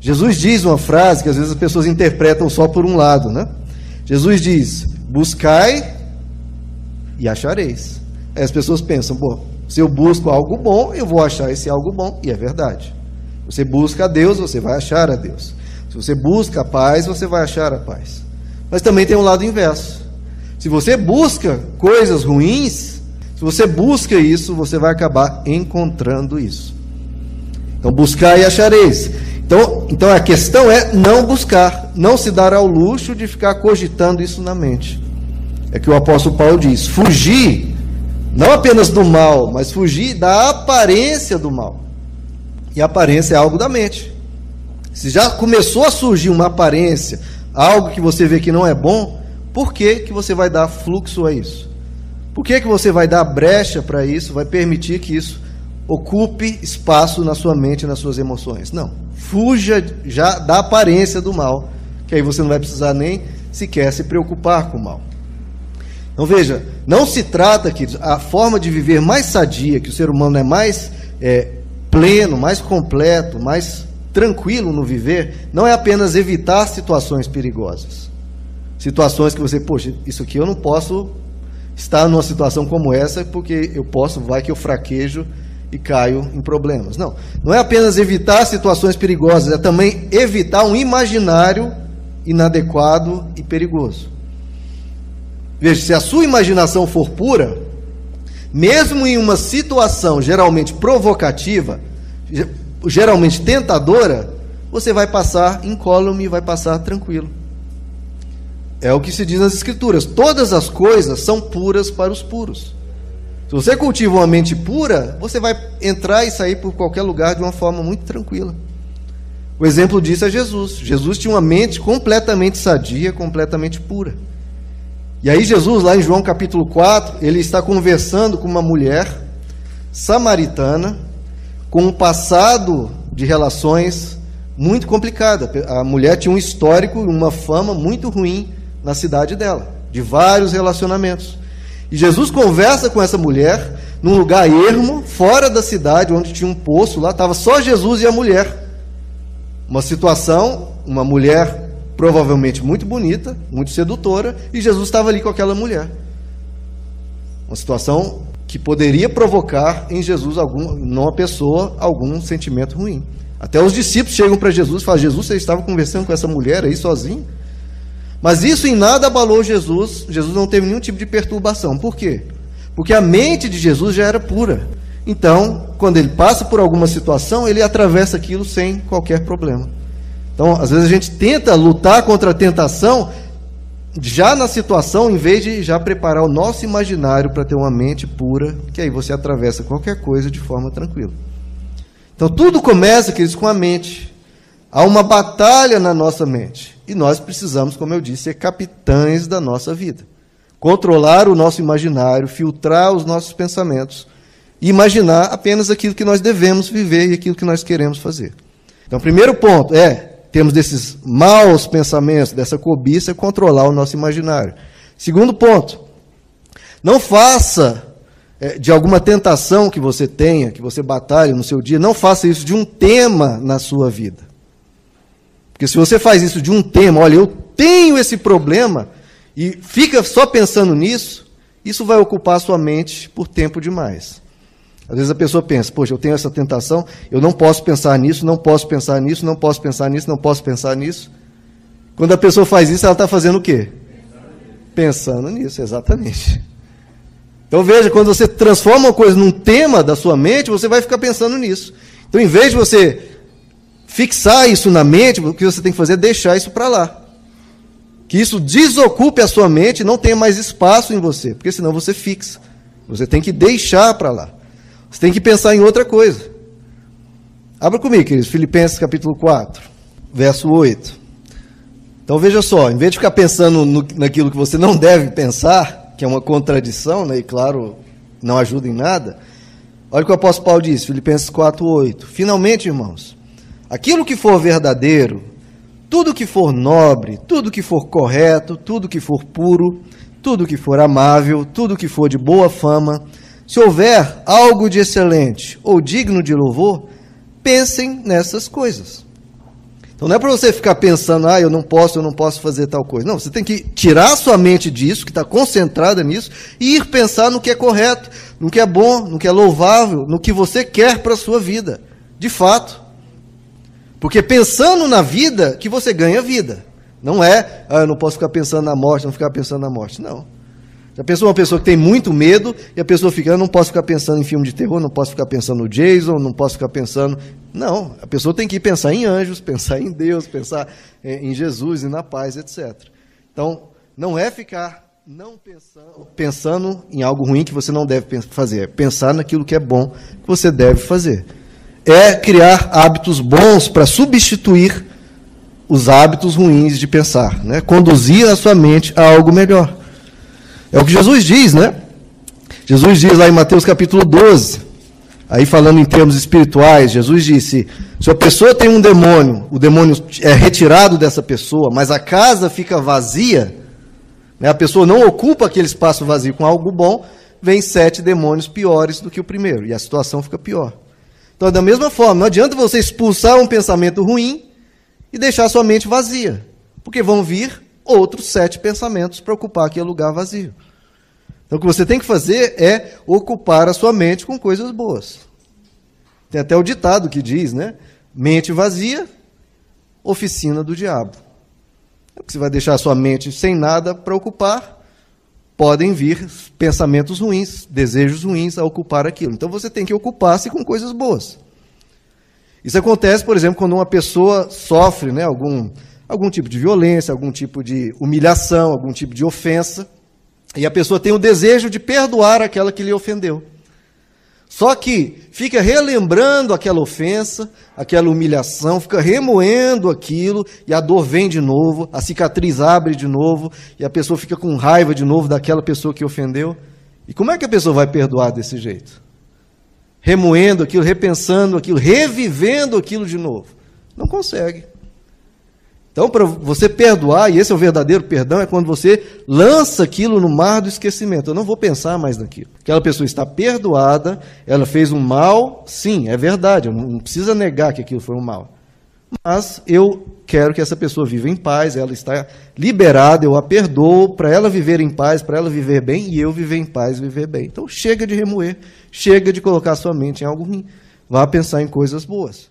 Jesus diz uma frase que às vezes as pessoas interpretam só por um lado, né? Jesus diz: Buscai e achareis. Aí as pessoas pensam, pô, se eu busco algo bom, eu vou achar esse algo bom, e é verdade. Você busca a Deus, você vai achar a Deus. Se você busca a paz, você vai achar a paz. Mas também tem um lado inverso. Se você busca coisas ruins, se você busca isso, você vai acabar encontrando isso. Então, buscar e achareis. Então, então a questão é não buscar, não se dar ao luxo de ficar cogitando isso na mente. É que o apóstolo Paulo diz: fugir, não apenas do mal, mas fugir da aparência do mal. E aparência é algo da mente. Se já começou a surgir uma aparência, algo que você vê que não é bom, por que, que você vai dar fluxo a isso? Por que, que você vai dar brecha para isso, vai permitir que isso ocupe espaço na sua mente nas suas emoções? Não. Fuja já da aparência do mal, que aí você não vai precisar nem sequer se preocupar com o mal. Então veja, não se trata que a forma de viver mais sadia, que o ser humano é mais é, pleno, mais completo, mais tranquilo no viver, não é apenas evitar situações perigosas situações que você, poxa, isso aqui eu não posso estar numa situação como essa, porque eu posso, vai que eu fraquejo e caio em problemas. Não, não é apenas evitar situações perigosas, é também evitar um imaginário inadequado e perigoso. Veja, se a sua imaginação for pura, mesmo em uma situação geralmente provocativa, geralmente tentadora, você vai passar incólume e vai passar tranquilo. É o que se diz nas Escrituras. Todas as coisas são puras para os puros. Se você cultiva uma mente pura, você vai entrar e sair por qualquer lugar de uma forma muito tranquila. O exemplo disso é Jesus. Jesus tinha uma mente completamente sadia, completamente pura. E aí, Jesus, lá em João capítulo 4, ele está conversando com uma mulher samaritana, com um passado de relações muito complicado. A mulher tinha um histórico, uma fama muito ruim na cidade dela, de vários relacionamentos. E Jesus conversa com essa mulher num lugar ermo, fora da cidade, onde tinha um poço, lá estava só Jesus e a mulher. Uma situação, uma mulher provavelmente muito bonita, muito sedutora, e Jesus estava ali com aquela mulher. Uma situação que poderia provocar em Jesus algum, numa pessoa algum sentimento ruim. Até os discípulos chegam para Jesus e falam: Jesus, você estava conversando com essa mulher aí sozinho? Mas isso em nada abalou Jesus, Jesus não teve nenhum tipo de perturbação. Por quê? Porque a mente de Jesus já era pura. Então, quando ele passa por alguma situação, ele atravessa aquilo sem qualquer problema. Então, às vezes a gente tenta lutar contra a tentação já na situação, em vez de já preparar o nosso imaginário para ter uma mente pura, que aí você atravessa qualquer coisa de forma tranquila. Então, tudo começa, queridos, com a mente. Há uma batalha na nossa mente. E nós precisamos, como eu disse, ser capitães da nossa vida. Controlar o nosso imaginário, filtrar os nossos pensamentos e imaginar apenas aquilo que nós devemos viver e aquilo que nós queremos fazer. Então, primeiro ponto é, temos desses maus pensamentos, dessa cobiça, controlar o nosso imaginário. Segundo ponto, não faça é, de alguma tentação que você tenha, que você batalhe no seu dia, não faça isso de um tema na sua vida. Porque se você faz isso de um tema, olha, eu tenho esse problema, e fica só pensando nisso, isso vai ocupar a sua mente por tempo demais. Às vezes a pessoa pensa, poxa, eu tenho essa tentação, eu não posso pensar nisso, não posso pensar nisso, não posso pensar nisso, não posso pensar nisso. Quando a pessoa faz isso, ela está fazendo o quê? Pensando nisso, exatamente. Então veja, quando você transforma uma coisa num tema da sua mente, você vai ficar pensando nisso. Então, em vez de você fixar isso na mente, o que você tem que fazer é deixar isso para lá. Que isso desocupe a sua mente, não tenha mais espaço em você, porque senão você fixa. Você tem que deixar para lá. Você tem que pensar em outra coisa. Abra comigo, queridos, Filipenses capítulo 4, verso 8. Então veja só, em vez de ficar pensando no, naquilo que você não deve pensar, que é uma contradição, né, e claro, não ajuda em nada, olha o que o apóstolo Paulo diz, Filipenses 4, 8. Finalmente, irmãos, Aquilo que for verdadeiro, tudo que for nobre, tudo que for correto, tudo que for puro, tudo que for amável, tudo que for de boa fama, se houver algo de excelente ou digno de louvor, pensem nessas coisas. Então não é para você ficar pensando, ah, eu não posso, eu não posso fazer tal coisa. Não, você tem que tirar sua mente disso, que está concentrada nisso, e ir pensar no que é correto, no que é bom, no que é louvável, no que você quer para a sua vida. De fato. Porque pensando na vida, que você ganha vida. Não é, ah, eu não posso ficar pensando na morte, não ficar pensando na morte. Não. Já pensou uma pessoa que tem muito medo e a pessoa fica, eu não posso ficar pensando em filme de terror, não posso ficar pensando no Jason, não posso ficar pensando. Não, a pessoa tem que pensar em anjos, pensar em Deus, pensar eh, em Jesus e na paz, etc. Então, não é ficar não pensando, pensando em algo ruim que você não deve fazer, é pensar naquilo que é bom que você deve fazer. É criar hábitos bons para substituir os hábitos ruins de pensar, né? conduzir a sua mente a algo melhor. É o que Jesus diz, né? Jesus diz lá em Mateus capítulo 12, aí falando em termos espirituais, Jesus disse: se a pessoa tem um demônio, o demônio é retirado dessa pessoa, mas a casa fica vazia, né, a pessoa não ocupa aquele espaço vazio com algo bom, vem sete demônios piores do que o primeiro, e a situação fica pior. Então, da mesma forma, não adianta você expulsar um pensamento ruim e deixar sua mente vazia, porque vão vir outros sete pensamentos para ocupar aquele lugar vazio. Então, o que você tem que fazer é ocupar a sua mente com coisas boas. Tem até o ditado que diz, né? Mente vazia, oficina do diabo. É você vai deixar a sua mente sem nada para ocupar, podem vir pensamentos ruins, desejos ruins a ocupar aquilo. Então você tem que ocupar-se com coisas boas. Isso acontece, por exemplo, quando uma pessoa sofre né, algum algum tipo de violência, algum tipo de humilhação, algum tipo de ofensa, e a pessoa tem o desejo de perdoar aquela que lhe ofendeu. Só que fica relembrando aquela ofensa, aquela humilhação, fica remoendo aquilo, e a dor vem de novo, a cicatriz abre de novo, e a pessoa fica com raiva de novo daquela pessoa que ofendeu. E como é que a pessoa vai perdoar desse jeito? Remoendo aquilo, repensando aquilo, revivendo aquilo de novo. Não consegue. Então, para você perdoar, e esse é o verdadeiro perdão, é quando você lança aquilo no mar do esquecimento. Eu não vou pensar mais naquilo. Aquela pessoa está perdoada, ela fez um mal, sim, é verdade, não precisa negar que aquilo foi um mal. Mas eu quero que essa pessoa viva em paz, ela está liberada, eu a perdoo para ela viver em paz, para ela viver bem e eu viver em paz, viver bem. Então chega de remoer, chega de colocar sua mente em algo ruim. Vá pensar em coisas boas.